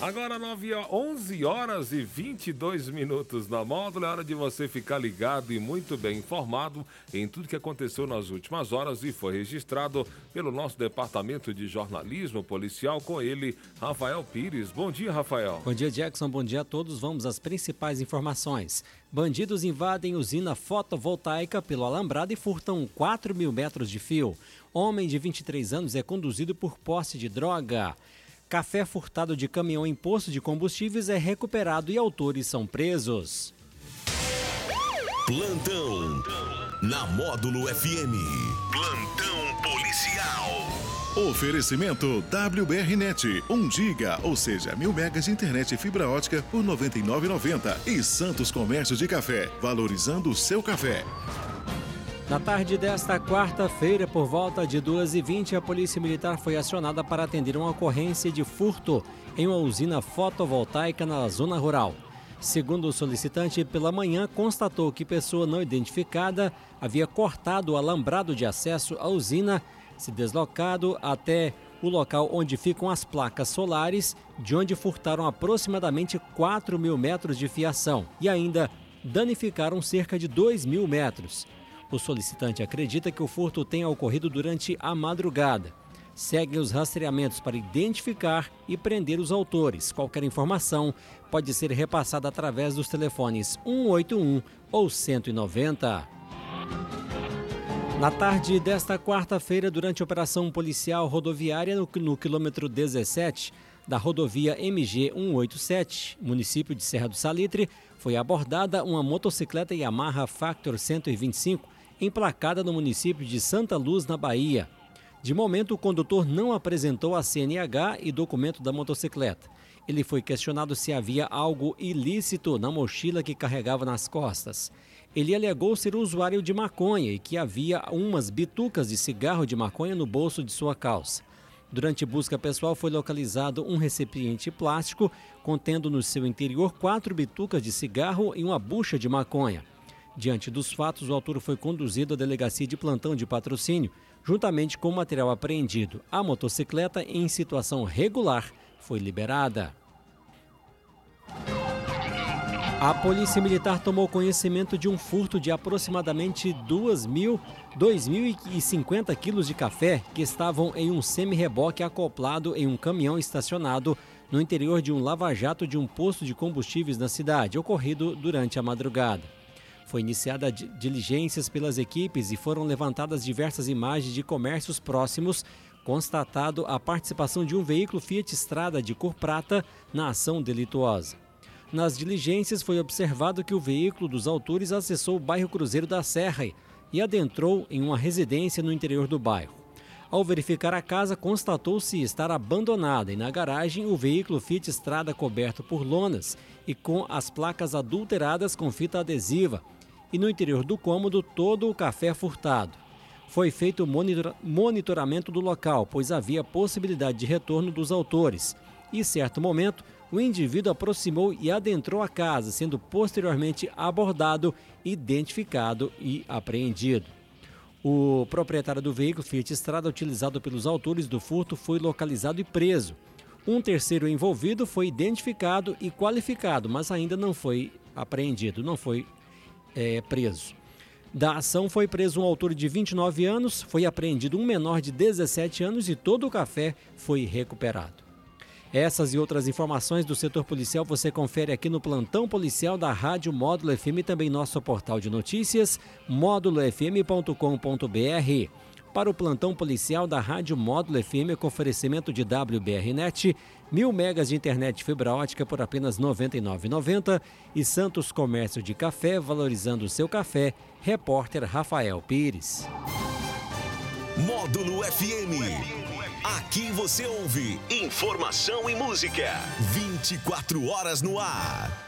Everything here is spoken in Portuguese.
Agora 9, 11 horas e 22 minutos na módulo. É hora de você ficar ligado e muito bem informado em tudo que aconteceu nas últimas horas e foi registrado pelo nosso departamento de jornalismo policial com ele, Rafael Pires. Bom dia, Rafael. Bom dia, Jackson. Bom dia a todos. Vamos às principais informações. Bandidos invadem usina fotovoltaica pelo alambrado e furtam 4 mil metros de fio. Homem de 23 anos é conduzido por posse de droga. Café furtado de caminhão em posto de combustíveis é recuperado e autores são presos. Plantão na Módulo FM. Plantão policial. Oferecimento WBRnet, 1 giga, ou seja, mil megas de internet e fibra ótica por R$ 99,90. E Santos Comércio de Café, valorizando o seu café. Na tarde desta quarta-feira, por volta de 2h20, a Polícia Militar foi acionada para atender uma ocorrência de furto em uma usina fotovoltaica na zona rural. Segundo o solicitante, pela manhã constatou que pessoa não identificada havia cortado o alambrado de acesso à usina, se deslocado até o local onde ficam as placas solares, de onde furtaram aproximadamente 4 mil metros de fiação e ainda danificaram cerca de 2 mil metros. O solicitante acredita que o furto tenha ocorrido durante a madrugada. Seguem os rastreamentos para identificar e prender os autores. Qualquer informação pode ser repassada através dos telefones 181 ou 190. Na tarde desta quarta-feira, durante a operação policial rodoviária no, no quilômetro 17 da rodovia MG 187, município de Serra do Salitre, foi abordada uma motocicleta Yamaha Factor 125 emplacada no município de Santa Luz, na Bahia. De momento, o condutor não apresentou a CNH e documento da motocicleta. Ele foi questionado se havia algo ilícito na mochila que carregava nas costas. Ele alegou ser usuário de maconha e que havia umas bitucas de cigarro de maconha no bolso de sua calça. Durante busca pessoal foi localizado um recipiente plástico contendo no seu interior quatro bitucas de cigarro e uma bucha de maconha. Diante dos fatos, o autor foi conduzido à delegacia de plantão de patrocínio, juntamente com o material apreendido. A motocicleta, em situação regular, foi liberada. A Polícia Militar tomou conhecimento de um furto de aproximadamente 2.050 quilos de café que estavam em um semi-reboque acoplado em um caminhão estacionado no interior de um lava-jato de um posto de combustíveis na cidade, ocorrido durante a madrugada. Foi iniciada diligências pelas equipes e foram levantadas diversas imagens de comércios próximos, constatado a participação de um veículo Fiat Strada de cor prata na ação delituosa. Nas diligências foi observado que o veículo dos autores acessou o bairro Cruzeiro da Serra e adentrou em uma residência no interior do bairro. Ao verificar a casa, constatou-se estar abandonada e na garagem o veículo Fiat Strada coberto por lonas e com as placas adulteradas com fita adesiva, e no interior do cômodo todo o café furtado. Foi feito monitor monitoramento do local, pois havia possibilidade de retorno dos autores. E, em certo momento, o indivíduo aproximou e adentrou a casa, sendo posteriormente abordado, identificado e apreendido. O proprietário do veículo Fiat Estrada utilizado pelos autores do furto foi localizado e preso. Um terceiro envolvido foi identificado e qualificado, mas ainda não foi apreendido, não foi é, preso. Da ação foi preso um autor de 29 anos, foi apreendido um menor de 17 anos e todo o café foi recuperado. Essas e outras informações do setor policial você confere aqui no plantão policial da Rádio Módulo FM e também nosso portal de notícias módulofm.com.br para o plantão policial da Rádio Módulo FM com oferecimento de WBRnet, mil megas de internet fibra ótica por apenas R$ 99,90 e Santos Comércio de Café valorizando o seu café. Repórter Rafael Pires. Módulo FM. Aqui você ouve informação e música. 24 horas no ar.